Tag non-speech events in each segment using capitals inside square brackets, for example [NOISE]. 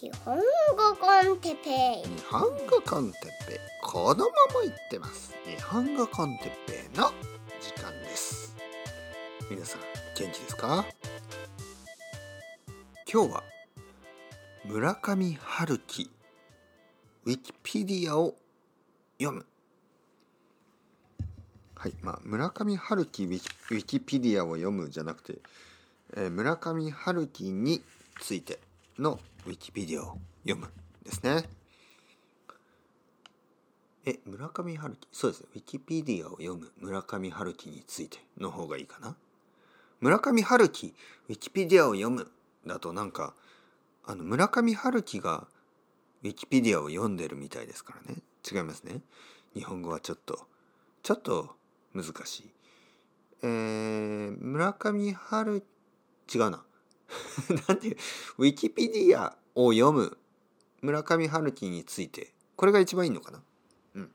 日本語コンテペイ。日本語コンテッペイ。このまま言ってます。日本語コンテッペイの時間です。皆さん元気ですか？今日は村上春樹ウィキペディアを読む。はいまあ村上春樹ウィキウィキペディアを読むじゃなくて、えー村上春樹について。のウィキペディアを読むですね。え、村上春樹？そうですね。ウィキペディアを読む村上春樹についての方がいいかな。村上春樹ウィキペディアを読むだとなんかあの村上春樹がウィキペディアを読んでるみたいですからね。違いますね。日本語はちょっとちょっと難しい。えー、村上春違うな。[LAUGHS] なんていうウィキペディアを読む村上春樹についてこれが一番いいのかな？うん。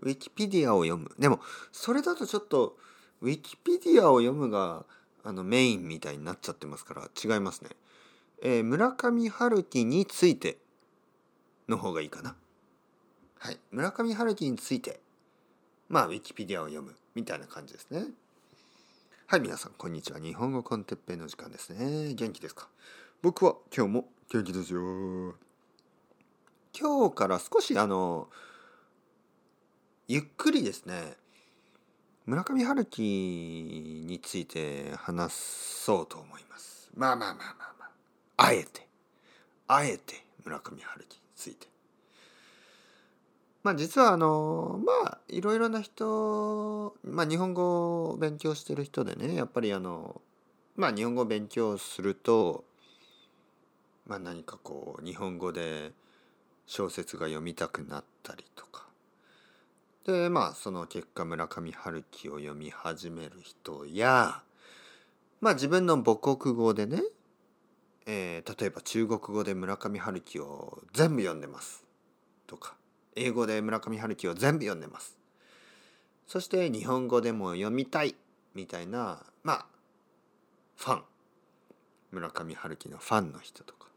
ウィキペディアを読む。でもそれだとちょっとウィキペディアを読むがあのメインみたいになっちゃってますから違いますね。えー村上春樹についての方がいいかな。はい。村上春樹についてまあウィキペディアを読むみたいな感じですね。はい、皆さん、こんにちは。日本語コンテッペイの時間ですね。元気ですか？僕は今日も元気ですよ。今日から少しあの、ゆっくりですね、村上春樹について話そうと思います。まあまあまあまあまあ。あえて、あえて村上春樹について。まあ実はあのまあいろいろな人まあ日本語を勉強してる人でねやっぱりあのまあ日本語を勉強するとまあ何かこう日本語で小説が読みたくなったりとか。でまあその結果村上春樹を読み始める人やまあ自分の母国語でね、えー例えば中国語で村上春樹を全部読んでますとか。英語で村上春樹を全部読んでます。そして日本語でも読みたいみたいなまあファン。村上春樹のファンの人とか。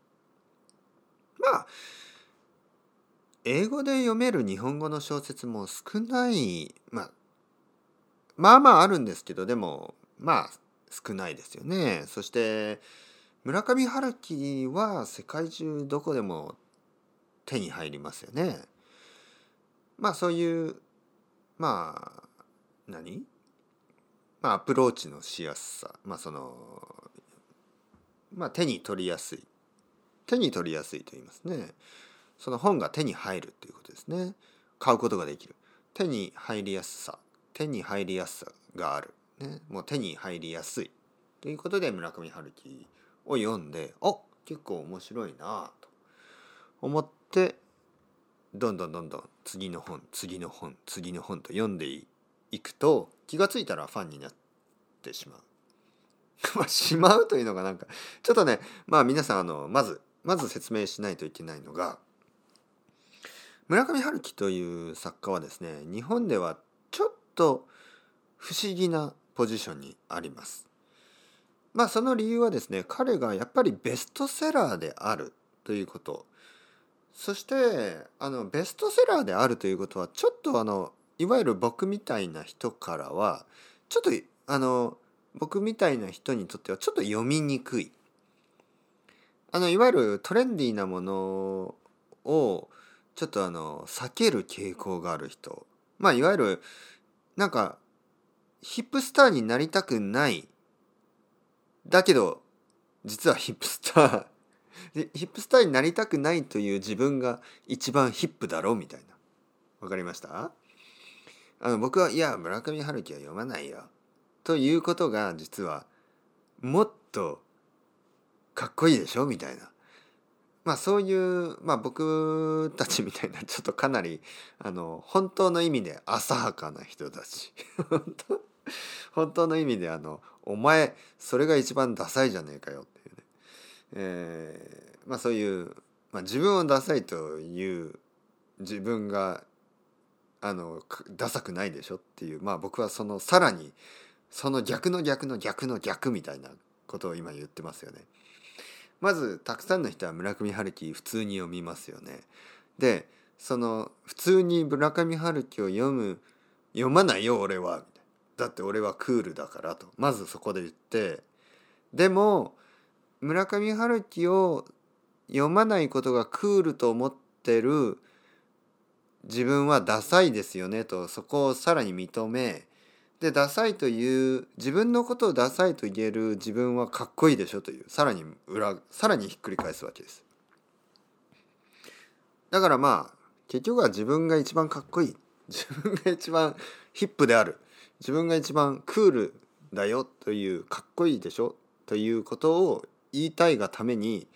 まあ英語で読める日本語の小説も少ない。まあまあまああるんですけどでもまあ少ないですよね。そして村上春樹は世界中どこでも手に入りますよね。まあそういうまあ何？まあアプローチのしやすさ。まあそのまあ手に取りやすい。手に取りやすいと言いますね。その本が手に入るということですね。買うことができる。手に入りやすさ。手に入りやすさがある、ね、もう手に入りやすいということで村上春樹を読んであ結構面白いなと思ってどんどんどんどん次の本次の本次の本と読んでいくと気がついたらファンになってしまう。[LAUGHS] しまうというのがなんかちょっとねまあ皆さんあのまずまず説明しないといけないのが村上春樹という作家はですね日本ではちょっと不思議なポジションにあります。まあその理由はですね彼がやっぱりベストセラーであるということそしてあのベストセラーであるということはちょっとあのいわゆる僕みたいな人からはちょっとあの僕みたいな人にとってはちょっと読みにくい。あのいわゆるトレンディーなものをちょっとあの避ける傾向がある人。まあいわゆるなんかヒップスターになりたくない。だけど実はヒップスターでヒップスターになりたくないという自分が一番ヒップだろうみたいな。わかりました？あの僕はいや村上春樹は読まないよ。ということが実はもっとかっこいいでしょみたいな。まあそういうまあ僕たちみたいなちょっとかなりあの本当の意味で浅はかな人たち。本当の意味であのお前それが一番ダサいじゃねえかよ。えーまあそういう、まあ、自分をダサいという自分があのダサくないでしょっていうまあ僕はそのさらにその逆の逆の逆の逆みたいなことを今言ってますよね。まずたくさんの人は村上春樹普通に読みますよね。でその普通に村上春樹を読む読まないよ俺はだって俺はクールだからとまずそこで言ってでも村上春樹を読まないことがクールと思ってる自分はダサいですよねとそこをさらに認めでダサいという自分のことをダサいと言える自分はかっこいいでしょというさらに裏さらにひっくり返すわけです。だからまあ結局は自分が一番かっこいい自分が一番ヒップである自分が一番クールだよというかっこいいでしょということを言いたいがために、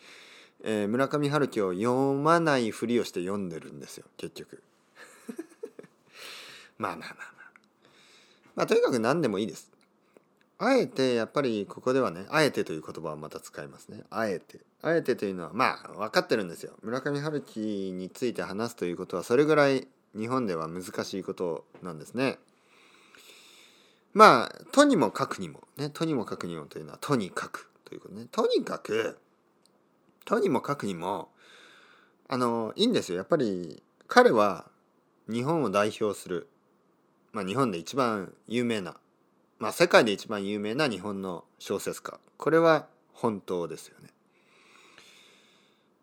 えー、村上春樹を読まないふりをして読んでるんですよ結局。[LAUGHS] まあまあまあまあ。まあとにかく何でもいいです。あえてやっぱりここではねあえてという言葉をまた使いますね。あえて。あえてというのはまあ分かってるんですよ。村上春樹について話すということはそれぐらい日本では難しいことなんですね。まあとにもかくにもねとにもかくにもというのはとにかくということね。とにかくとにもかくにもあのいいんですよ。やっぱり彼は日本を代表する、まあ、日本で一番有名な、まあ、世界で一番有名な日本の小説家これは本当ですよね。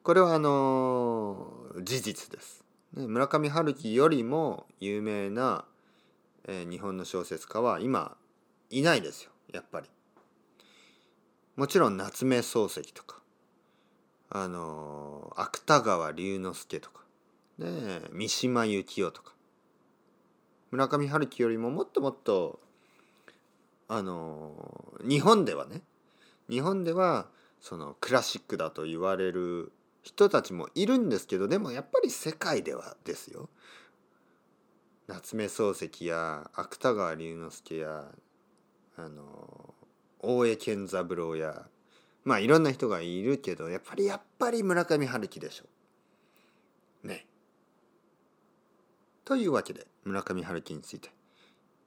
これはあの事実です。村上春樹よりも有名な、えー、日本の小説家は今いないですよやっぱり。もちろん夏目漱石とかあの芥川龍之介とかね三島由紀夫とか村上春樹よりももっともっとあの日本ではね日本ではそのクラシックだと言われる人たちもいるんですけどでもやっぱり世界ではですよ。夏目漱石や芥川龍之介やあの大江健三郎やまあいろんな人がいるけどやっぱりやっぱり村上春樹でしょ。うね。というわけで村上春樹について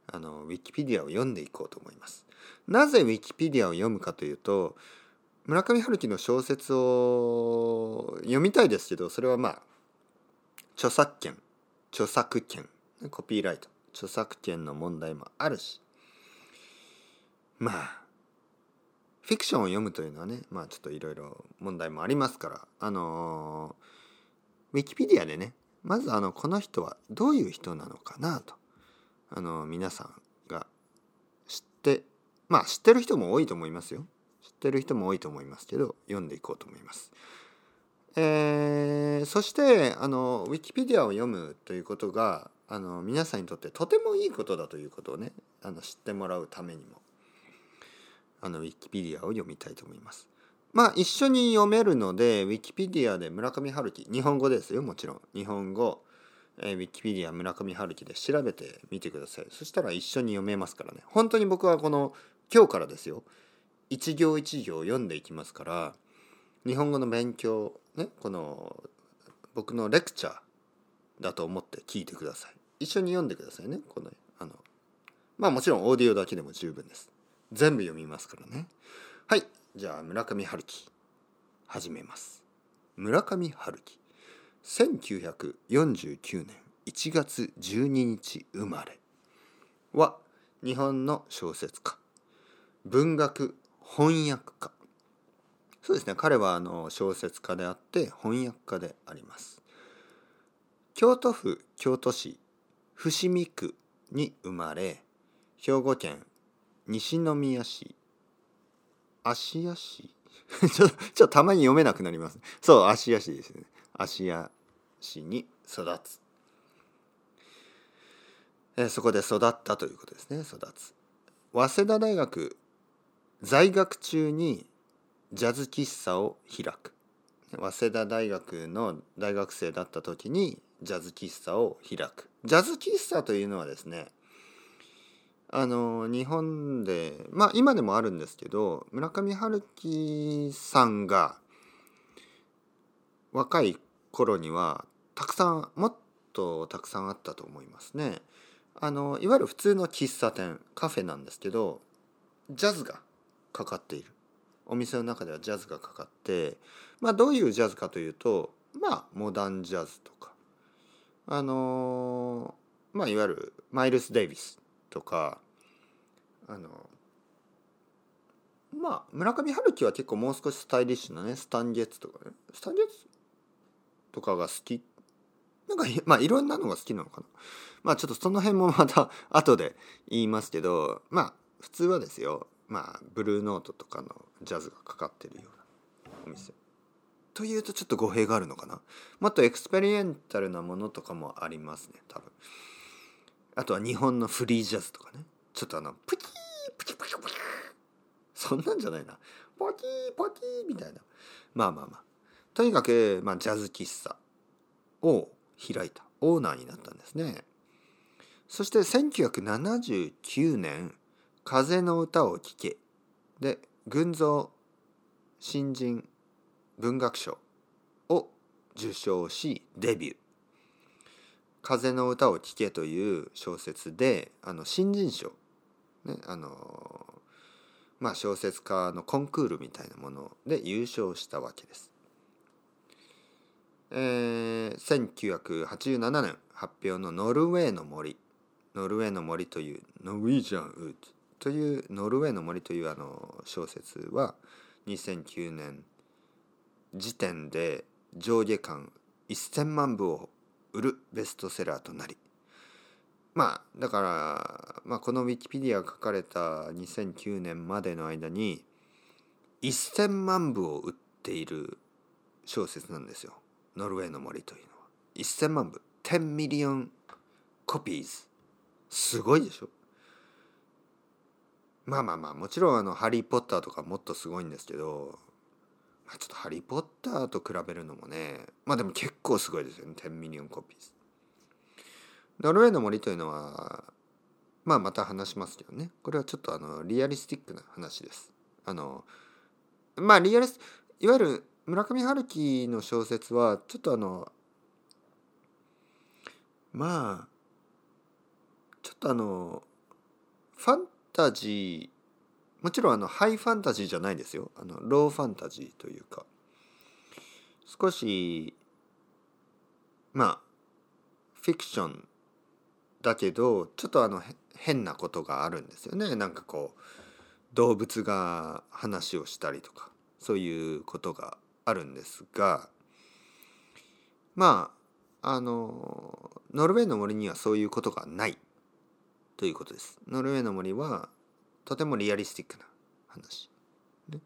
あのウィキペディアを読んでいこうと思います。なぜウィキペディアを読むかというと村上春樹の小説を読みたいですけどそれはまあ著作権著作権コピーライト著作権の問題もあるし。まあフィクションを読むというのはねまあちょっといろいろ問題もありますからあのウィキペディアでねまずあのこの人はどういう人なのかなとあの皆さんが知ってまあ知ってる人も多いと思いますよ知ってる人も多いと思いますけど読んでいこうと思います。えー、そしてあのウィキペディアを読むということがあの皆さんにとってとてもいいことだということをねあの知ってもらうためにもあのウィキペディアを読みたいと思います。まあ一緒に読めるのでウィキペディアで村上春樹日本語ですよもちろん。日本語、えー、ウィキペディア村上春樹で調べてみてください。そしたら一緒に読めますからね。本当に僕はこの今日からですよ。一行一行読んでいきますから日本語の勉強ねこの僕のレクチャーだと思って聞いてください。一緒に読んでくださいねこのあのまあもちろんオーディオだけでも十分です。全部読みますからね。はい。じゃあ村上春樹。始めます。村上春樹。1949年1月12日生まれ。は日本の小説家。文学翻訳家。そうですね。彼はあの小説家であって翻訳家であります。京都府京都市伏見区に生まれ兵庫県西宮市。芦屋市？[LAUGHS] ちょっとたまに読めなくなりますそう芦屋市ですね。芦屋市に育つ。えそこで育ったということですね。育つ。早稲田大学在学中にジャズ喫茶を開く。早稲田大学の大学生だった時にジャズ喫茶を開く。ジャズ喫茶というのはですねあの日本でまあ今でもあるんですけど村上春樹さんが若い頃にはたくさんもっとたくさんあったと思いますね。あのいわゆる普通の喫茶店カフェなんですけどジャズがかかっているお店の中ではジャズがかかってまあどういうジャズかというとまあモダンジャズとかあのまあいわゆるマイルス・デイビスとかあのまあ村上春樹は結構もう少しスタイリッシュなねスタンゲッツとかねスタンゲッツとかが好き。なんかまあいろんなのが好きなのかな。まあちょっとその辺もまた [LAUGHS] 後で言いますけどまあ普通はですよまあブルーノートとかのジャズがかかってるようなお店。というとちょっと語弊があるのかな。もっとエクスペリメンタルなものとかもありますね多分。あとは日本のフリージャズとかね。ちょっとあのプキープキプキプキそんなんじゃないな。ポキーポキーみたいな。まあまあまあ。とにかく、まあ、ジャズ喫茶を開いた。オーナーになったんですね。そして1979年「風の歌を聴け」で群像新人文学賞を受賞しデビュー「風の歌を聴け」という小説であの新人賞、ね、あのまあ小説家のコンクールみたいなもので優勝したわけです。えー、1987年発表の「ノルウェーの森」ノルウェーの森というノルウェージャンウッドというノルウェーの森というあの小説は2009年時点で上下巻1,000万部を売るベストセラーとなり。まあだから、まあ、このウィキペディアが書かれた2009年までの間に1,000万部を売っている小説なんですよ。ノルウェーの森というのは。1,000万部。10 million copies すごいでしょ？まあまあまあもちろんあの「ハリー・ポッター」とかもっとすごいんですけど、ちょっと「ハリー・ポッター」と比べるのもねまあでも結構すごいですよね。10 million copies ノルウェーの森というのはまあまた話しますけどね。これはちょっとあのリアリスティックな話です。あのまあリアリスいわゆる村上春樹の小説はちょっとあのまあちょっとあのファンタジーもちろんあのハイファンタジーじゃないですよ。あのローファンタジーというか。少しまあフィクションだけどちょっとあの変なことがあるんですよね。なんかこう動物が話をしたりとかそういうことがあるんですが。まああのノルウェーの森にはそういうことがないということです。ノルウェーの森はとてもリアリスティックな話。ね、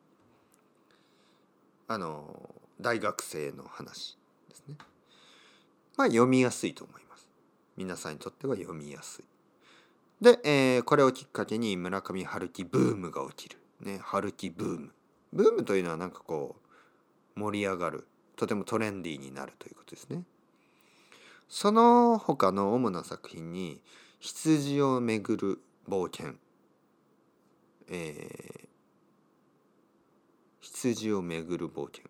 あの大学生の話ですね。まあ読みやすいと思います。皆さんにとっては読みやすい。で、えーこれをきっかけに村上春樹ブームが起きる。ね、春樹ブーム。ブームというのはなんかこう盛り上がる。とてもトレンディーになるということですね。その他の主な作品に羊をめぐる冒険、えー羊をめぐる冒険。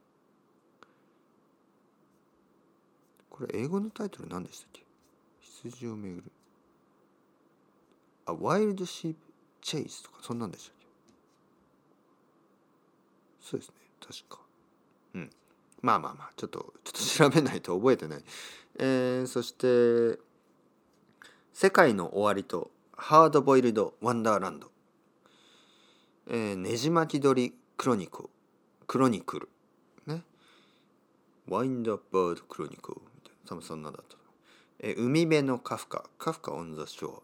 これ英語のタイトル何でしたっけ？羊をめぐる。あ、Wild Sheep Chase とかそんなんでしたっけ？そうですね。確か。うん。まあまあまあちょっとちょっと調べないと覚えてない。えー、そして「世界の終わり」と「ハードボイルド・ワンダーランド」えー「ねじ巻き鳥クロニクル」クロニクル。ね「ワインド・バード・クロニクル」みたいな。多分そんなだったえー海辺のカフカ。カフカ・オン・ザ・ショー」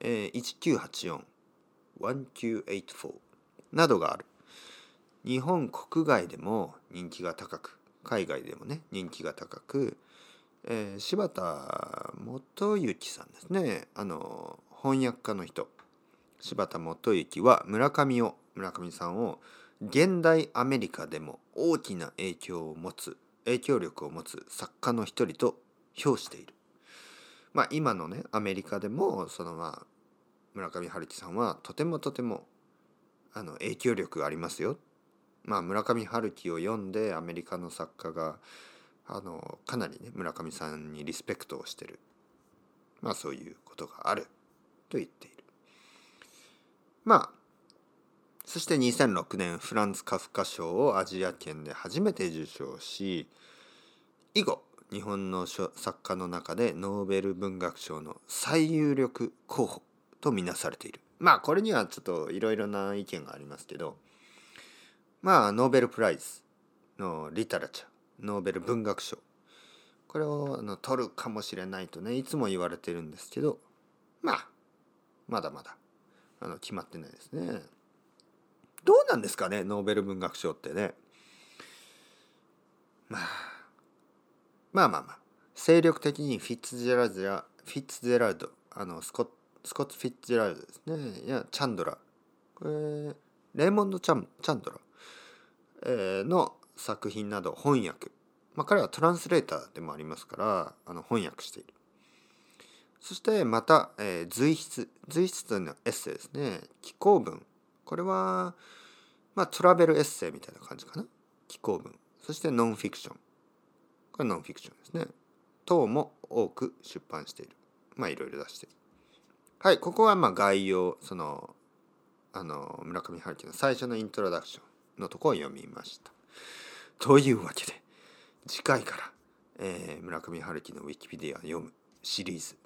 えー、1984-1984などがある。日本国外でも人気が高く。海外でもね人気が高く、えー柴田元幸さんですね。あの翻訳家の人。柴田元幸は村上を村上さんを現代アメリカでも大きな影響を持つ影響力を持つ作家の一人と評している。まあ今のねアメリカでもそのまあ村上春樹さんはとてもとてもあの影響力がありますよ。まあ村上春樹を読んでアメリカの作家があのかなりね村上さんにリスペクトをしてるまあそういうことがあると言っている。まあそして2006年フランツ・カフカ賞をアジア圏で初めて受賞し以後日本の作家の中でノーベル文学賞の最有力候補とみなされている。まあこれにはちょっといろいろな意見がありますけどまあノーベルプライズのリタラチャーノーベル文学賞。これをあの取るかもしれないとねいつも言われてるんですけどまあまだまだあの決まってないですね。どうなんですかねノーベル文学賞ってね。まあまあまあまあ。精力的にフィッツジェラルドやフィッツジェラルドあのスコッスコット・フィッツジェラルドですね。いやチャンドラ。これレーモンド・チャンチャンドラ、えー、の作品など翻訳。まあ彼はトランスレーターでもありますからあの翻訳している。そしてまた、えー、随筆随筆というのはエッセイですね。紀行文。これはまあトラベルエッセイみたいな感じかな。紀行文。そしてノンフィクション。これノンフィクションですね。等も多く出版している。まあいろいろ出している。はいここはまあ概要そのあの村上春樹の最初のイントロダクションのとこを読みました。というわけで次回から、えー、村上春樹のウィキペディアを読むシリーズ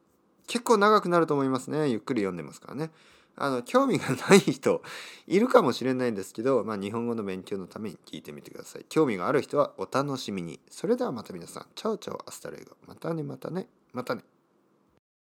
結構長くなると思いますね。ゆっくり読んでますからね。あの興味がない人いるかもしれないんですけど、まあ、日本語の勉強のために聞いてみてください。興味がある人はお楽しみに。それではまた皆さん。 ciao ciao hasta luego。またねまたね。またね。